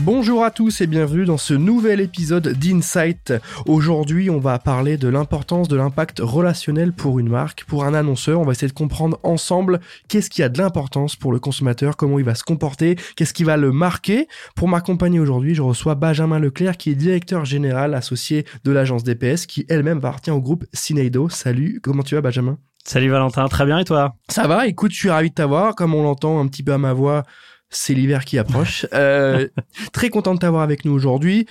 Bonjour à tous et bienvenue dans ce nouvel épisode d'Insight. Aujourd'hui, on va parler de l'importance de l'impact relationnel pour une marque, pour un annonceur. On va essayer de comprendre ensemble qu'est-ce qui a de l'importance pour le consommateur, comment il va se comporter, qu'est-ce qui va le marquer. Pour m'accompagner aujourd'hui, je reçois Benjamin Leclerc qui est directeur général associé de l'agence DPS qui elle-même appartient au groupe Cineido. Salut, comment tu vas Benjamin? Salut Valentin, très bien et toi? Ça va, écoute, je suis ravi de t'avoir. Comme on l'entend un petit peu à ma voix, c'est l'hiver qui approche. Euh, très content de t'avoir avec nous aujourd'hui.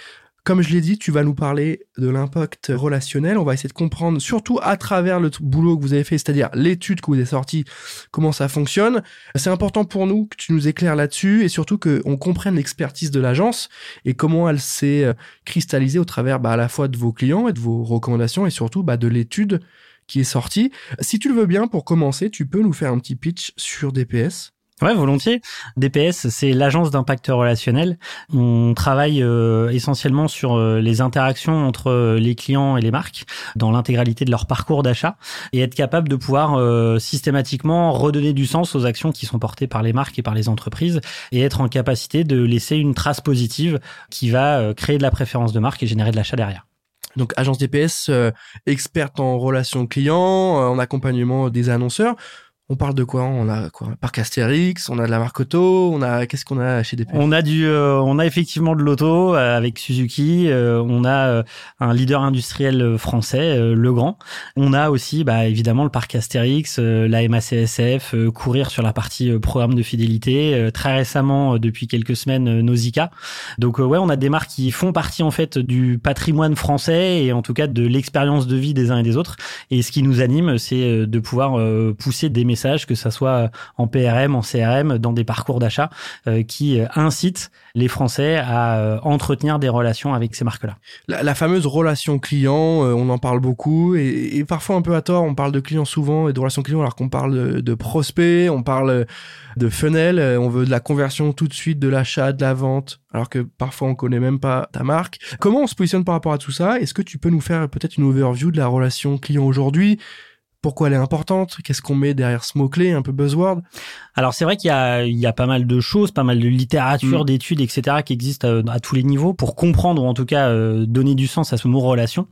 Comme je l'ai dit, tu vas nous parler de l'impact relationnel. On va essayer de comprendre, surtout à travers le boulot que vous avez fait, c'est-à-dire l'étude que vous avez sortie, comment ça fonctionne. C'est important pour nous que tu nous éclaires là-dessus et surtout qu'on comprenne l'expertise de l'agence et comment elle s'est euh, cristallisée au travers bah, à la fois de vos clients et de vos recommandations et surtout bah, de l'étude qui est sortie. Si tu le veux bien, pour commencer, tu peux nous faire un petit pitch sur DPS Ouais, volontiers. DPS, c'est l'agence d'impact relationnel. On travaille euh, essentiellement sur euh, les interactions entre euh, les clients et les marques dans l'intégralité de leur parcours d'achat et être capable de pouvoir systématiquement redonner du sens aux actions qui sont portées par les marques et par les entreprises et être en capacité de laisser une trace positive qui va créer de la préférence de marque et générer de l'achat derrière. Donc agence DPS experte en relations clients, en accompagnement des annonceurs on parle de quoi? On a quoi? Parc Astérix, on a de la marque auto, on a qu'est-ce qu'on a chez DPS On a du, euh, on a effectivement de l'auto euh, avec Suzuki. Euh, on a un leader industriel français, Legrand. On a aussi, bah, évidemment, le parc Astérix, la MACSF, courir sur la partie programme de fidélité. très récemment, depuis quelques semaines, Nausicaa. Donc ouais, on a des marques qui font partie en fait du patrimoine français et en tout cas de l'expérience de vie des uns et des autres. Et ce qui nous anime, c'est de pouvoir pousser des que ça soit en PRM, en CRM, dans des parcours d'achat euh, qui euh, incitent les Français à euh, entretenir des relations avec ces marques-là. La, fameuse relation client, on en parle beaucoup et, parfois un peu à tort. On parle de clients souvent et de relation client alors qu'on parle de, prospects, on parle de funnel, on veut de la conversion tout de suite, de l'achat, de la vente, alors que parfois on connaît même pas ta marque. Comment on se positionne par rapport à tout ça? Est-ce que tu peux nous faire peut-être une overview de la relation client aujourd'hui? Pourquoi elle est importante, qu'est-ce qu'on met derrière ce mot-clé, un peu buzzword? Alors c'est vrai qu'il y a, il y a pas mal de choses, pas mal de littérature, mm. d'études, etc. qui existent euh, à, tous les niveaux pour comprendre ou en tout cas euh, donner du sens à ce mot relation.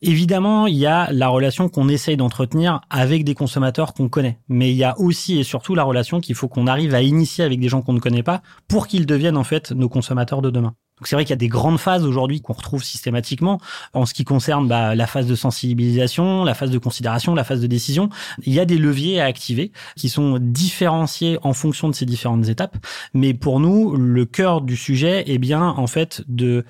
Évidemment, il y a la relation qu'on essaye d'entretenir avec des consommateurs qu'on connaît, mais il y a aussi et surtout la relation qu'il faut qu'on arrive à initier avec des gens qu'on ne connaît pas pour qu'ils deviennent en fait nos consommateurs de demain. Donc c'est vrai qu'il y a des grandes phases aujourd'hui qu'on retrouve systématiquement en ce qui concerne bah, la phase de sensibilisation, la phase de considération, la phase de décision. Il y a des leviers à activer qui sont différenciés en fonction de ces différentes étapes. Mais pour nous, le cœur du sujet est bien en fait de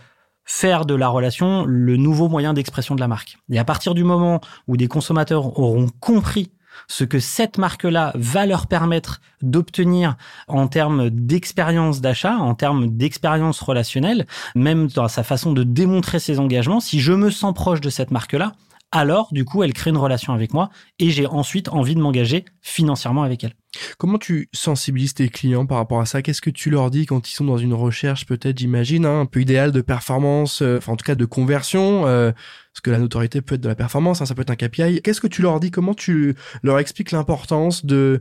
faire de la relation le nouveau moyen d'expression de la marque. Et à partir du moment où des consommateurs auront compris ce que cette marque-là va leur permettre d'obtenir en termes d'expérience d'achat, en termes d'expérience relationnelle, même dans sa façon de démontrer ses engagements. Si je me sens proche de cette marque-là, alors du coup, elle crée une relation avec moi et j'ai ensuite envie de m'engager financièrement avec elle. Comment tu sensibilises tes clients par rapport à ça? Qu'est-ce que tu leur dis quand ils sont dans une recherche peut-être, j'imagine, hein, un peu idéale de performance, euh, enfin en tout cas de conversion euh, Parce que la notoriété peut être de la performance, hein, ça peut être un KPI. Qu'est-ce que tu leur dis? Comment tu leur expliques l'importance de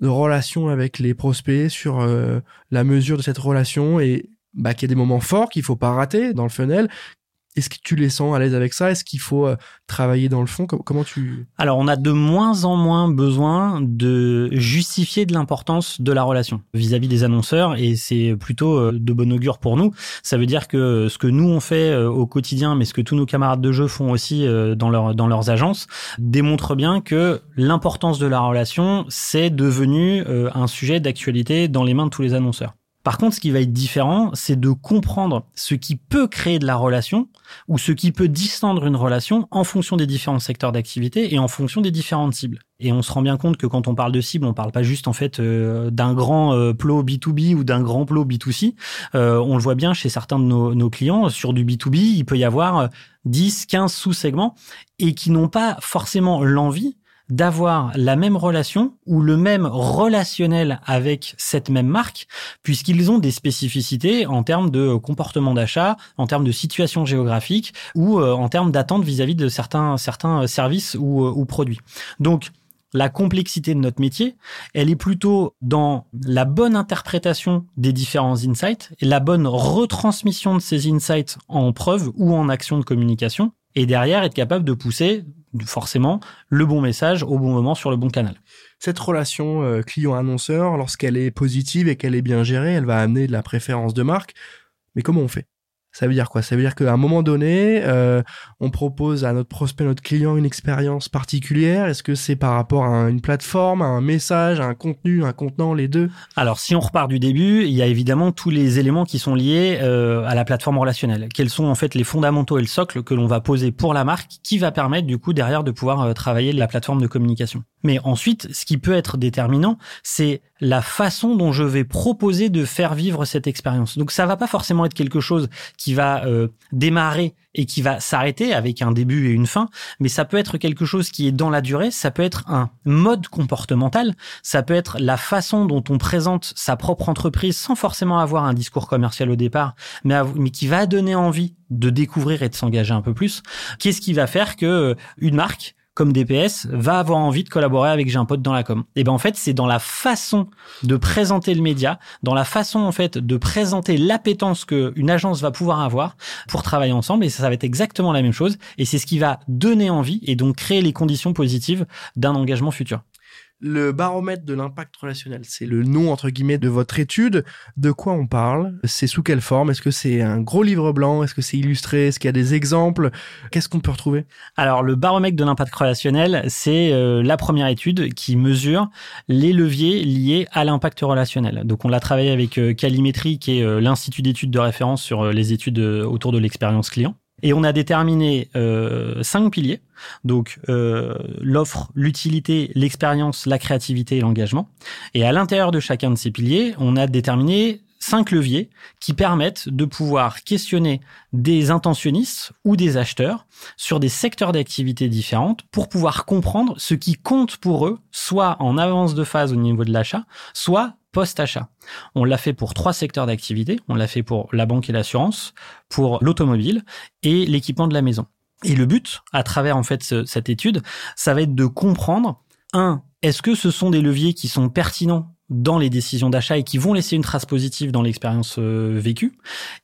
de relation avec les prospects sur euh, la mesure de cette relation et bah, qu'il y a des moments forts qu'il faut pas rater dans le funnel? Est-ce que tu les sens à l'aise avec ça? Est-ce qu'il faut euh, travailler dans le fond? Comment tu Alors, on a de moins en moins besoin de justifier de l'importance de la relation vis-à-vis des annonceurs, et c'est plutôt euh, de bon augure pour nous. Ça veut dire que ce que nous on fait euh, au quotidien, mais ce que tous nos camarades de jeu font aussi dans dans leurs agences, démontre bien que l'importance de la relation c'est devenu un sujet d'actualité dans les mains de tous les annonceurs. Par contre, ce qui va être différent, c'est de comprendre ce qui peut créer de la relation ou ce qui peut distendre une relation en fonction des différents secteurs d'activité et en fonction des différentes cibles. Et on se rend bien compte que quand on parle de cible, on parle pas juste en fait euh, d'un grand euh, plot B2B ou d'un grand plot B2C. Euh, on le voit bien chez certains de nos, nos, clients sur du B2B, il peut y avoir 10, 15 sous-segments et qui n'ont pas forcément l'envie d'avoir la même relation ou le même relationnel avec cette même marque, puisqu'ils ont des spécificités en termes de comportement d'achat, en termes de situation géographique ou euh, en termes d'attente vis-à-vis de certains, certains services ou, euh, ou produits. Donc, la complexité de notre métier, elle est plutôt dans la bonne interprétation des différents insights et la bonne retransmission de ces insights en preuve ou en action de communication et derrière être capable de pousser forcément le bon message au bon moment sur le bon canal. Cette relation euh, client-annonceur, lorsqu'elle est positive et qu'elle est bien gérée, elle va amener de la préférence de marque. Mais comment on fait? Ça veut dire quoi? Ça veut dire qu'à un moment donné, euh, on propose à notre prospect, notre client, une expérience particulière. Est-ce que c'est par rapport à une plateforme, à un message, à un contenu, un contenant, les deux? Alors, si on repart du début, il y a évidemment tous les éléments qui sont liés euh, à la plateforme relationnelle. Quels sont en fait les fondamentaux et le socle que l'on va poser pour la marque, qui va permettre du coup derrière de pouvoir euh, travailler la plateforme de communication? Mais ensuite, ce qui peut être déterminant, c'est la façon dont je vais proposer de faire vivre cette expérience. Donc ça va pas forcément être quelque chose qui va euh, démarrer et qui va s'arrêter avec un début et une fin, mais ça peut être quelque chose qui est dans la durée, ça peut être un mode comportemental, ça peut être la façon dont on présente sa propre entreprise sans forcément avoir un discours commercial au départ, mais, mais qui va donner envie de découvrir et de s'engager un peu plus. Qu'est-ce qui va faire que euh, une marque comme DPS va avoir envie de collaborer avec J'ai un pote dans la com. Et ben en fait, c'est dans la façon de présenter le média, dans la façon en fait de présenter l'appétence que une agence va pouvoir avoir pour travailler ensemble et ça, ça va être exactement la même chose et c'est ce qui va donner envie et donc créer les conditions positives d'un engagement futur. Le baromètre de l'impact relationnel, c'est le nom entre guillemets de votre étude. De quoi on parle? C'est sous quelle forme? Est-ce que c'est un gros livre blanc? Est-ce que c'est illustré? Est-ce qu'il y a des exemples? Qu'est-ce qu'on peut retrouver? Alors le baromètre de l'impact relationnel, c'est euh, la première étude qui mesure les leviers liés à l'impact relationnel. Donc on l'a travaillé avec euh, Calimétrie, qui est euh, l'institut d'études de référence sur les études autour de l'expérience client. Et on a déterminé euh, cinq piliers, donc euh, l'offre, l'utilité, l'expérience, la créativité et l'engagement. Et à l'intérieur de chacun de ces piliers, on a déterminé cinq leviers qui permettent de pouvoir questionner des intentionnistes ou des acheteurs sur des secteurs d'activité différentes pour pouvoir comprendre ce qui compte pour eux, soit en avance de phase au niveau de l'achat, soit post-achat. On l'a fait pour trois secteurs d'activité. On l'a fait pour la banque et l'assurance, pour l'automobile et l'équipement de la maison. Et le but, à travers en fait cette étude, ça va être de comprendre un, est-ce que ce sont des leviers qui sont pertinents dans les décisions d'achat et qui vont laisser une trace positive dans l'expérience euh, vécue?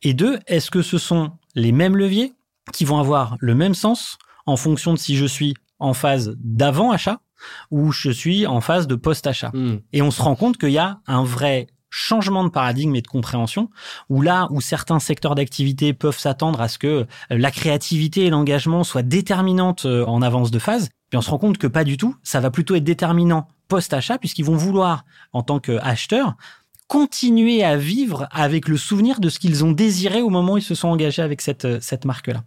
Et deux, est-ce que ce sont les mêmes leviers qui vont avoir le même sens en fonction de si je suis en phase d'avant achat où je suis en phase de post-achat. Hmm. Et on se rend compte qu'il y a un vrai changement de paradigme et de compréhension, où là où certains secteurs d'activité peuvent s'attendre à ce que euh, la créativité et l'engagement soient déterminantes euh, en avance de phase, puis on se rend compte que pas du tout, ça va plutôt être déterminant post-achat, puisqu'ils vont vouloir, en tant qu'acheteurs, continuer à vivre avec le souvenir de ce qu'ils ont désiré au moment où ils se sont engagés avec cette, euh, cette marque-là.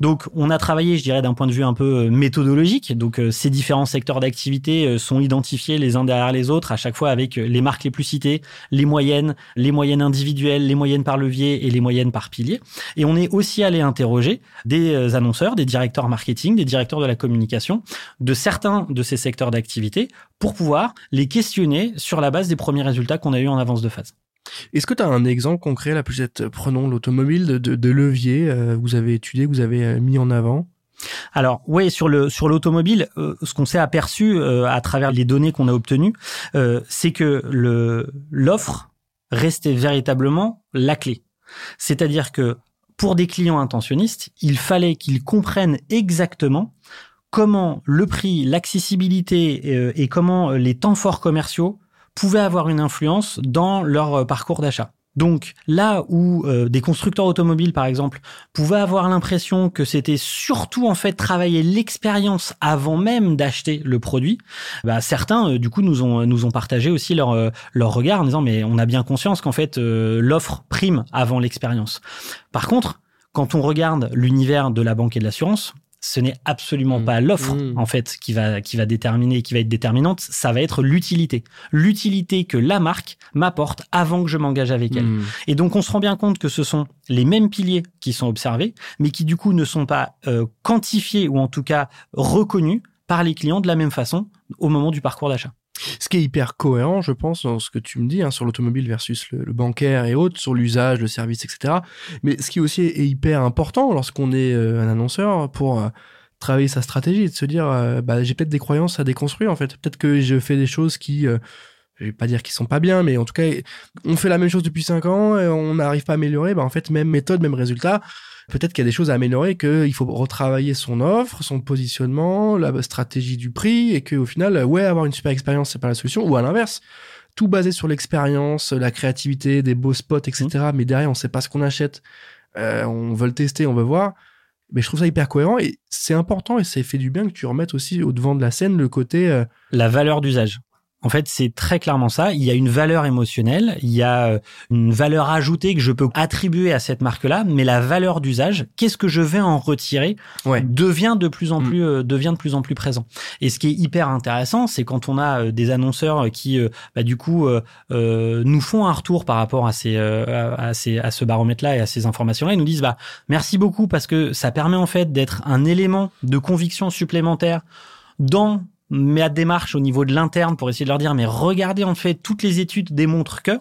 Donc, on a travaillé, je dirais, d'un point de vue un peu euh, méthodologique. Donc, euh, ces différents secteurs d'activité sont identifiés les uns derrière les autres, à chaque fois avec les marques les plus citées, les moyennes, les moyennes individuelles, les moyennes par levier et les moyennes par pilier. Et on est aussi allé interroger des annonceurs, des directeurs marketing, des directeurs de la communication de certains de ces secteurs d'activité pour pouvoir les questionner sur la base des premiers résultats qu'on a eu en avance de phase. Est-ce que tu as un exemple concret, là, peut-être, prenons l'automobile, de, de, levier euh, vous avez étudié, que vous avez euh, mis en avant? Alors oui, sur le sur l'automobile, euh, ce qu'on s'est aperçu à travers les données qu'on a obtenues, c'est que le l'offre restait véritablement la clé. C'est-à-dire que pour des clients intentionnistes, il fallait qu'ils comprennent exactement comment le prix, l'accessibilité et comment les temps forts commerciaux pouvaient avoir une influence dans leur euh, parcours d'achat. Donc là où euh, des constructeurs automobiles, par exemple, pouvaient avoir l'impression que c'était surtout en fait travailler l'expérience avant même d'acheter le produit, bah, certains euh, du coup nous ont nous ont partagé aussi leur leur regard en disant mais on a bien conscience qu'en fait l'offre prime avant l'expérience. Par contre, quand on regarde l'univers de la banque et de l'assurance, ce n'est absolument mm. pas l'offre mm. en fait qui va qui va déterminer qui va être déterminante, ça va être l'utilité. L'utilité que la marque m'apporte avant que je m'engage avec elle. Mm. Et donc on se rend bien compte que ce sont les mêmes piliers qui sont observés mais qui du coup ne sont pas euh, quantifiés ou en tout cas reconnus par les clients de la même façon au moment du parcours d'achat. Ce qui est hyper cohérent, je pense, dans ce que tu me dis, hein, sur l'automobile versus le, bancaire et autres, sur l'usage, le service, etc. Mais ce qui aussi est hyper important lorsqu'on est euh, un annonceur pour euh, travailler sa stratégie, de se dire, euh, bah, j'ai peut-être des croyances à déconstruire, en fait. Peut-être que je fais des choses qui, je vais pas dire qu'ils sont pas bien, mais en tout cas, on fait la même chose depuis cinq ans, et on n'arrive pas à améliorer, bah, en fait, même méthode, même résultat peut-être qu'il y a des choses à améliorer, qu'il faut retravailler son offre, son positionnement, la stratégie du prix, et qu'au final, ouais, avoir une super expérience, c'est pas la solution, ou à l'inverse, tout basé sur l'expérience, la créativité, des beaux spots, etc. Mmh. Mais derrière, on sait pas ce qu'on achète, euh, on veut le tester, on veut voir. Mais je trouve ça hyper cohérent et c'est important et ça fait du bien que tu remettes aussi au devant de la scène le côté euh, la valeur d'usage. En fait, c'est très clairement ça. Il y a une valeur émotionnelle, il y a euh, une valeur ajoutée que je peux attribuer à cette marque-là, mais la valeur d'usage, qu'est-ce que je vais en retirer, devient de plus en mm. plus euh, devient de plus en plus présent. Et ce qui est hyper intéressant, c'est quand on a euh, des annonceurs qui, bah, du coup, nous font un retour par rapport à ces à, ces à ce baromètre-là et à ces informations-là, ils nous disent bah merci beaucoup parce que ça permet en fait d'être un élément de conviction supplémentaire dans ma démarche au niveau de l'interne pour essayer de leur dire mais regardez en fait toutes les études démontrent que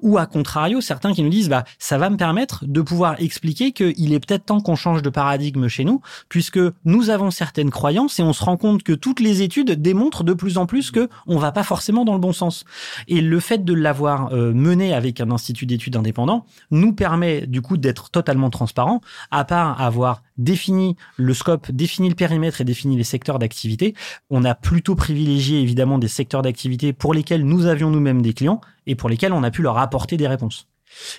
ou à contrario, certains qui nous disent, bah, ça va me permettre de pouvoir expliquer qu'il est peut-être temps qu'on change de paradigme chez nous, puisque nous avons certaines croyances et on se rend compte que toutes les études démontrent de plus en plus que on va pas forcément dans le bon sens. Et le fait de l'avoir euh, mené avec un institut d'études indépendant nous permet du coup d'être totalement transparent, à part avoir défini le scope, défini le périmètre et défini les secteurs d'activité. On a plutôt privilégié évidemment des secteurs d'activité pour lesquels nous avions nous-mêmes des clients et pour lesquels on a pu leur apporter des réponses.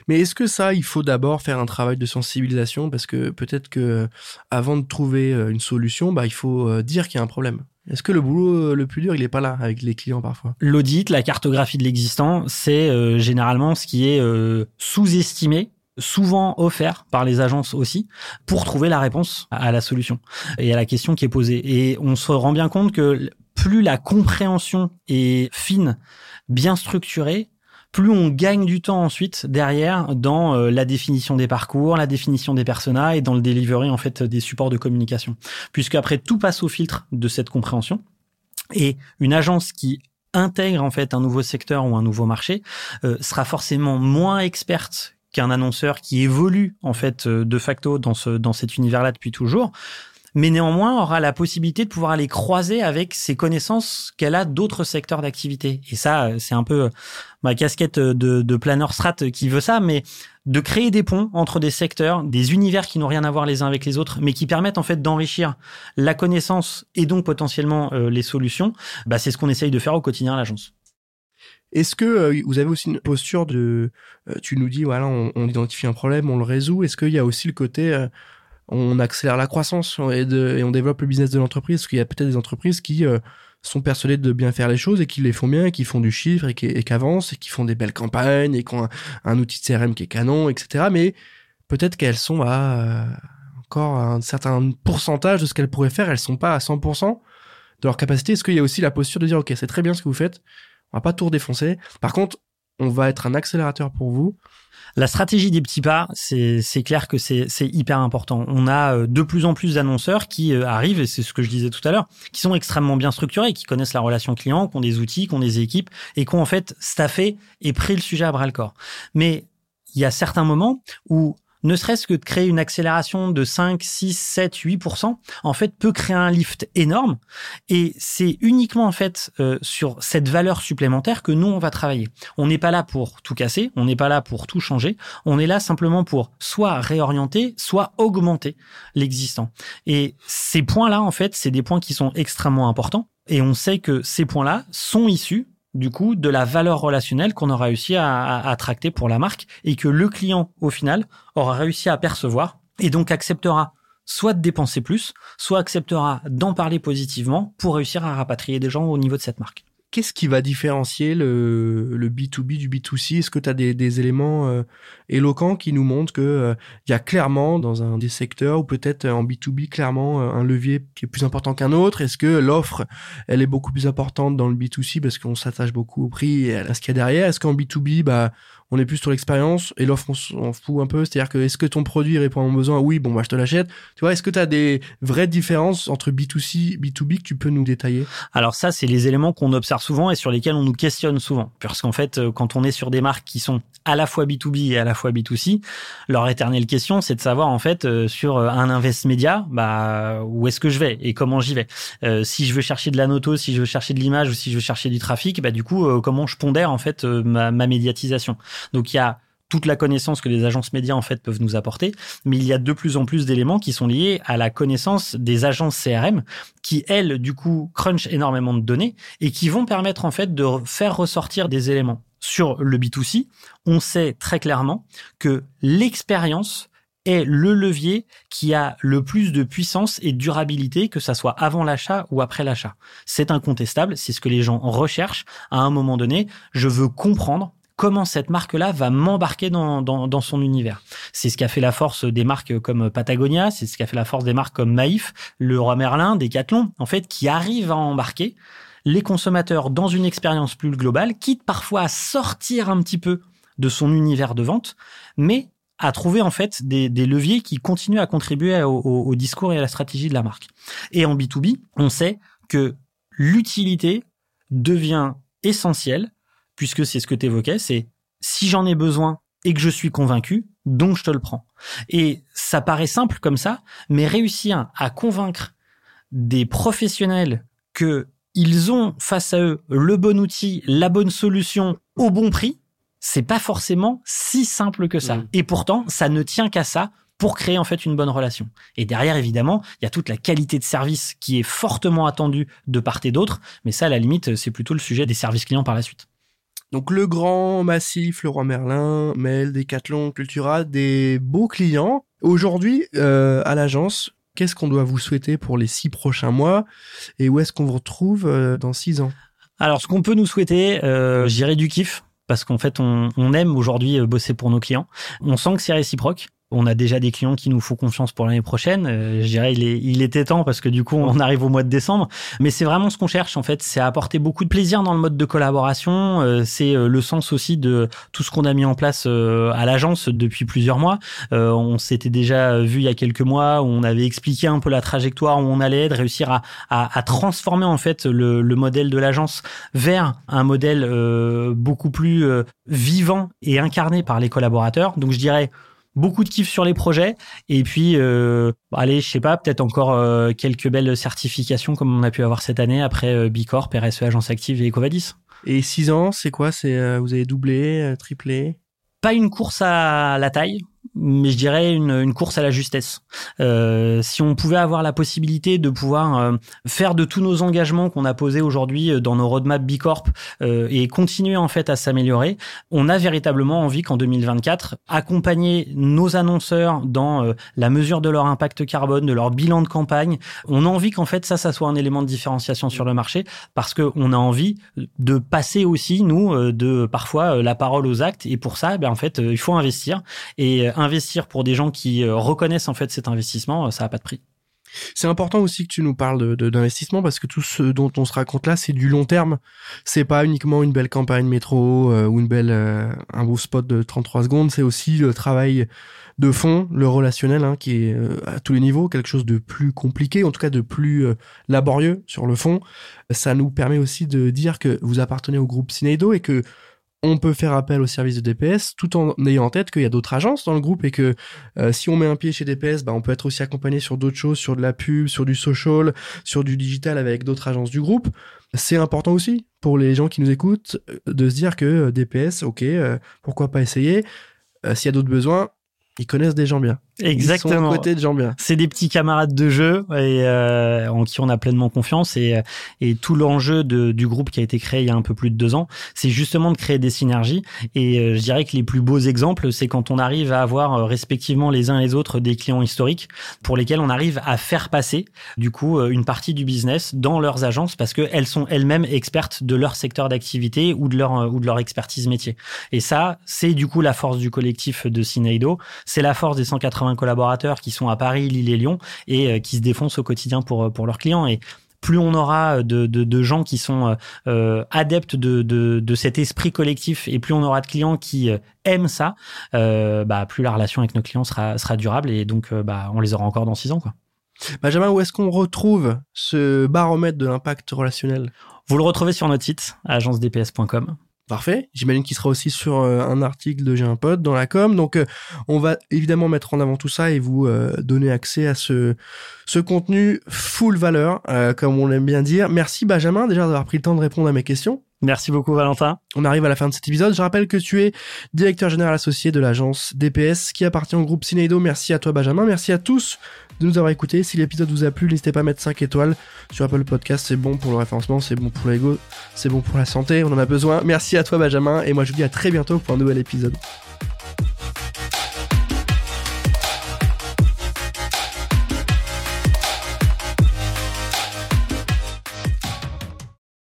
Mais est-ce que ça, il faut d'abord faire un travail de sensibilisation parce que peut-être que avant de trouver euh, une solution, bah, il faut euh, dire qu'il y a un problème. Est-ce que le boulot euh, le plus dur, il n'est pas là avec les clients parfois? L'audit, la cartographie de l'existant, c'est généralement ce qui est sous-estimé souvent offert par les agences aussi pour trouver la réponse à la solution et à la question qui est posée. Et on se rend bien compte que plus la compréhension est fine, bien structurée, plus on gagne du temps ensuite derrière dans euh, la définition des parcours, la définition des personas et dans le delivery en fait des supports de communication. Puisque après tout passe au filtre de cette compréhension et une agence qui intègre en fait un nouveau secteur ou un nouveau marché euh, sera forcément moins experte qu'un annonceur qui évolue en fait euh, de facto dans ce dans cet univers-là depuis toujours mais néanmoins aura la possibilité de pouvoir aller croiser avec ses connaissances qu'elle a d'autres secteurs d'activité. Et ça, c'est un peu ma casquette de, de planeur strat qui veut ça, mais de créer des ponts entre des secteurs, des univers qui n'ont rien à voir les uns avec les autres, mais qui permettent en fait d'enrichir la connaissance et donc potentiellement euh, les solutions. Bah, c'est ce qu'on essaye de faire au quotidien à l'agence. Est-ce que euh, vous avez aussi une posture de, euh, tu nous dis voilà, on, on, identifie un problème, on le résout. Est-ce qu'il y a aussi le côté on accélère la croissance et, on développe le business de l'entreprise? Parce qu'il y a peut-être des entreprises qui euh, sont persuadées de bien faire les choses et qui les font bien, et qui font du chiffre et qui, avancent et qui font des belles campagnes et qui ont un, outil de CRM qui est canon, etc. Mais peut-être qu'elles sont à euh, encore un certain pourcentage de ce qu'elles pourraient faire. Elles sont pas à 100% de leur capacité. Est-ce qu'il y a aussi la posture de dire, OK, c'est très bien ce que vous faites. On va pas tout redéfoncer. Par contre, on va être un accélérateur pour vous la stratégie des petits pas, c'est clair que c'est hyper important. On a euh, de plus en plus d'annonceurs qui euh, arrivent, et c'est ce que je disais tout à l'heure, qui sont extrêmement bien structurés, qui connaissent la relation client, qui ont des outils, qui ont des équipes, et qui ont en fait staffé et pris le sujet à bras le corps. Mais il y a certains moments où ne serait-ce que de créer une accélération de 5, 6, 7, 8%, en fait, peut créer un lift énorme. Et c'est uniquement, en fait, euh, sur cette valeur supplémentaire que nous, on va travailler. On n'est pas là pour tout casser, on n'est pas là pour tout changer, on est là simplement pour soit réorienter, soit augmenter l'existant. Et ces points-là, en fait, c'est des points qui sont extrêmement importants. Et on sait que ces points-là sont issus du coup de la valeur relationnelle qu'on aura réussi à, à, pour la marque et que le client au final aura réussi à percevoir et donc acceptera soit de dépenser plus, soit acceptera d'en parler positivement pour réussir à rapatrier des gens au niveau de cette marque qu'est-ce qui va différencier le, le B2B du B2C Est-ce que tu as des, des éléments euh, éloquents qui nous montrent que euh, y a clairement dans un des secteurs ou peut-être en B2B clairement euh, un levier qui est plus important qu'un autre? Est-ce que l'offre elle est beaucoup plus importante dans le B2C parce qu'on s'attache beaucoup au prix et à ce qu'il y a derrière? Est-ce qu'en B2B bah on est plus sur l'expérience et l'offre on s'en fout un peu. C'est-à-dire que est-ce que ton produit répond à mon besoin? Oui, bon, bah, je te l'achète. Tu vois, est-ce que tu as des vraies différences entre B2C, B2B que tu peux nous détailler? Alors ça, c'est les éléments qu'on observe souvent et sur lesquels on nous questionne souvent. Parce qu'en fait, euh, quand on est sur des marques qui sont à la fois B2B et à la fois B2C, leur éternelle question, c'est de savoir en fait euh, sur euh, un invest média, bah où est-ce que je vais et comment j'y vais? si je veux chercher de la noto, si je veux chercher de l'image ou si je veux chercher du trafic, bah du coup, comment je pondère en fait ma médiatisation? Donc il y a toute la connaissance que les agences médias en fait peuvent nous apporter, mais il y a de plus en plus d'éléments qui sont liés à la connaissance des agences CRM qui elles du coup crunchent énormément de données et qui vont permettre en fait de faire ressortir des éléments. Sur le B2C, on sait très clairement que l'expérience est le levier qui a le plus de puissance et de durabilité, que ça soit avant l'achat ou après l'achat. C'est incontestable, c'est ce que les gens recherchent. À un moment donné, je veux comprendre comment cette marque-là va m'embarquer dans, dans, son univers. C'est ce qui a fait la force des marques comme Patagonia, c'est ce qui a fait la force des marques comme Maïf, le Roi Merlin, Decathlon, en fait, qui arrivent à embarquer les consommateurs dans une expérience plus globale, quitte parfois à sortir un petit peu de son univers de vente, mais à trouver en fait des, des leviers qui continuent à contribuer au, au discours et à la stratégie de la marque. Et en B2B, on sait que l'utilité devient essentielle puisque c'est ce que tu évoquais, c'est si j'en ai besoin et que je suis convaincu, donc je te le prends. Et ça paraît simple comme ça, mais réussir à convaincre des professionnels que ils ont face à eux le bon outil, la bonne solution au bon prix, c'est pas forcément si simple que ça. Mmh. Et pourtant, ça ne tient qu'à ça pour créer en fait une bonne relation. Et derrière, évidemment, il y a toute la qualité de service qui est fortement attendue de part et d'autre, mais ça, à la limite, c'est plutôt le sujet des services clients par la suite. Donc le grand, massif, le roi Merlin, Mel, Decathlon, Cultura, des beaux clients. Aujourd'hui, euh, à l'agence, qu'est-ce qu'on doit vous souhaiter pour les six prochains mois et où est-ce qu'on vous retrouve euh, dans six ans? Alors ce qu'on peut nous souhaiter, euh, j'irai du kiff parce qu'en fait on, on aime aujourd'hui euh, bosser pour nos clients. On sent que c'est réciproque. On a déjà des clients qui nous font confiance pour l'année prochaine. Euh, je dirais il, est, il était temps parce que du coup on arrive au mois de décembre. Mais c'est vraiment ce qu'on cherche en fait, c'est apporter beaucoup de plaisir dans le mode de collaboration. Euh, c'est euh, le sens aussi de tout ce qu'on a mis en place à l'agence depuis plusieurs mois. on s'était déjà vu il y a quelques mois où on avait expliqué un peu la trajectoire où on allait, de réussir à, à, à transformer en fait le, le modèle de l'agence vers un modèle beaucoup plus vivant et incarné par les collaborateurs. Donc je dirais beaucoup de kiff sur les projets. Et puis euh, allez je sais pas peut-être encore euh, quelques belles certifications comme on a pu avoir cette année après euh, Bicorp, RSE Agence Active et Ecovadis. Et 6 ans, c'est quoi? C'est euh, vous avez doublé, triplé? Pas une course à la taille, mais je dirais une, une course à la justesse. Euh, si on pouvait avoir la possibilité de pouvoir euh, faire de tous nos engagements qu'on a posés aujourd'hui euh, dans nos roadmaps Bicorp euh, et continuer en fait à s'améliorer, on a véritablement envie qu'en 2024 accompagner nos annonceurs dans euh, la mesure de leur impact carbone, de leur bilan de campagne. On a envie qu'en fait ça, ça soit un élément de différenciation sur le marché parce que on a envie de passer aussi nous de parfois la parole aux actes et pour ça, ben en fait il faut investir et investir pour des gens qui euh, reconnaissent en fait cet investissement, euh, ça n'a pas de prix. C'est important aussi que tu nous parles d'investissement parce que tout ce dont on se raconte là, c'est du long terme. C'est pas uniquement une belle campagne métro euh, ou une belle un beau spot de 33 secondes. C'est aussi le travail de fond, le relationnel, hein, qui est à tous les niveaux quelque chose de plus compliqué, en tout cas de plus laborieux sur le fond. Ça nous permet aussi de dire que vous appartenez au groupe Cineido et que on peut faire appel au service de DPS tout en ayant en tête qu'il y a d'autres agences dans le groupe et que euh, si on met un pied chez DPS, bah, on peut être aussi accompagné sur d'autres choses, sur de la pub, sur du social, sur du digital avec d'autres agences du groupe. C'est important aussi pour les gens qui nous écoutent euh, de se dire que euh, DPS, ok, pourquoi pas essayer. S'il y a d'autres besoins, ils connaissent des gens bien. Exactement. côté de gens bien. C'est des petits camarades de jeu et euh, en qui on a pleinement confiance et, et tout l'enjeu du groupe qui a été créé il y a un peu plus de deux ans, c'est justement de créer des synergies et euh, je dirais que les plus beaux exemples, c'est quand on arrive à avoir euh, respectivement les uns et les autres des clients historiques pour lesquels on arrive à faire passer du coup une partie du business dans leurs agences parce que elles sont elles-mêmes expertes de leur secteur d'activité ou de leur ou de leur expertise métier. Et ça, c'est du coup la force du collectif de Cineido, c'est la force des 180 collaborateurs qui sont à Paris, Lille et Lyon et euh, qui se défoncent au quotidien pour, euh, pour leurs clients. Et plus on aura de, de, de gens qui sont euh, adeptes de, de, de, cet esprit collectif et plus on aura de clients qui aiment ça, bah, plus la relation avec nos clients sera, sera durable et donc bah, on les aura encore dans six ans. Quoi. Benjamin, où est-ce qu'on retrouve ce baromètre de l'impact relationnel? Vous le retrouvez sur notre site, agencedps.com. Parfait. J'imagine qu'il sera aussi sur euh, un article de J'ai un pote dans la com. Donc, euh, on va évidemment mettre en avant tout ça et vous euh, donner accès à ce, ce contenu full valeur, comme on l'aime bien dire. Merci Benjamin déjà d'avoir pris le temps de répondre à mes questions. Merci beaucoup Valentin. On arrive à la fin de cet épisode. Je rappelle que tu es directeur général associé de l'agence DPS qui appartient au groupe Cineido. Merci à toi Benjamin. Merci à tous de nous avoir écoutés. Si l'épisode vous a plu, n'hésitez pas à mettre 5 étoiles sur Apple Podcast. C'est bon pour le référencement, c'est bon pour l'ego, c'est bon pour la santé. On en a besoin. Merci à toi Benjamin et moi je vous dis à très bientôt pour un nouvel épisode.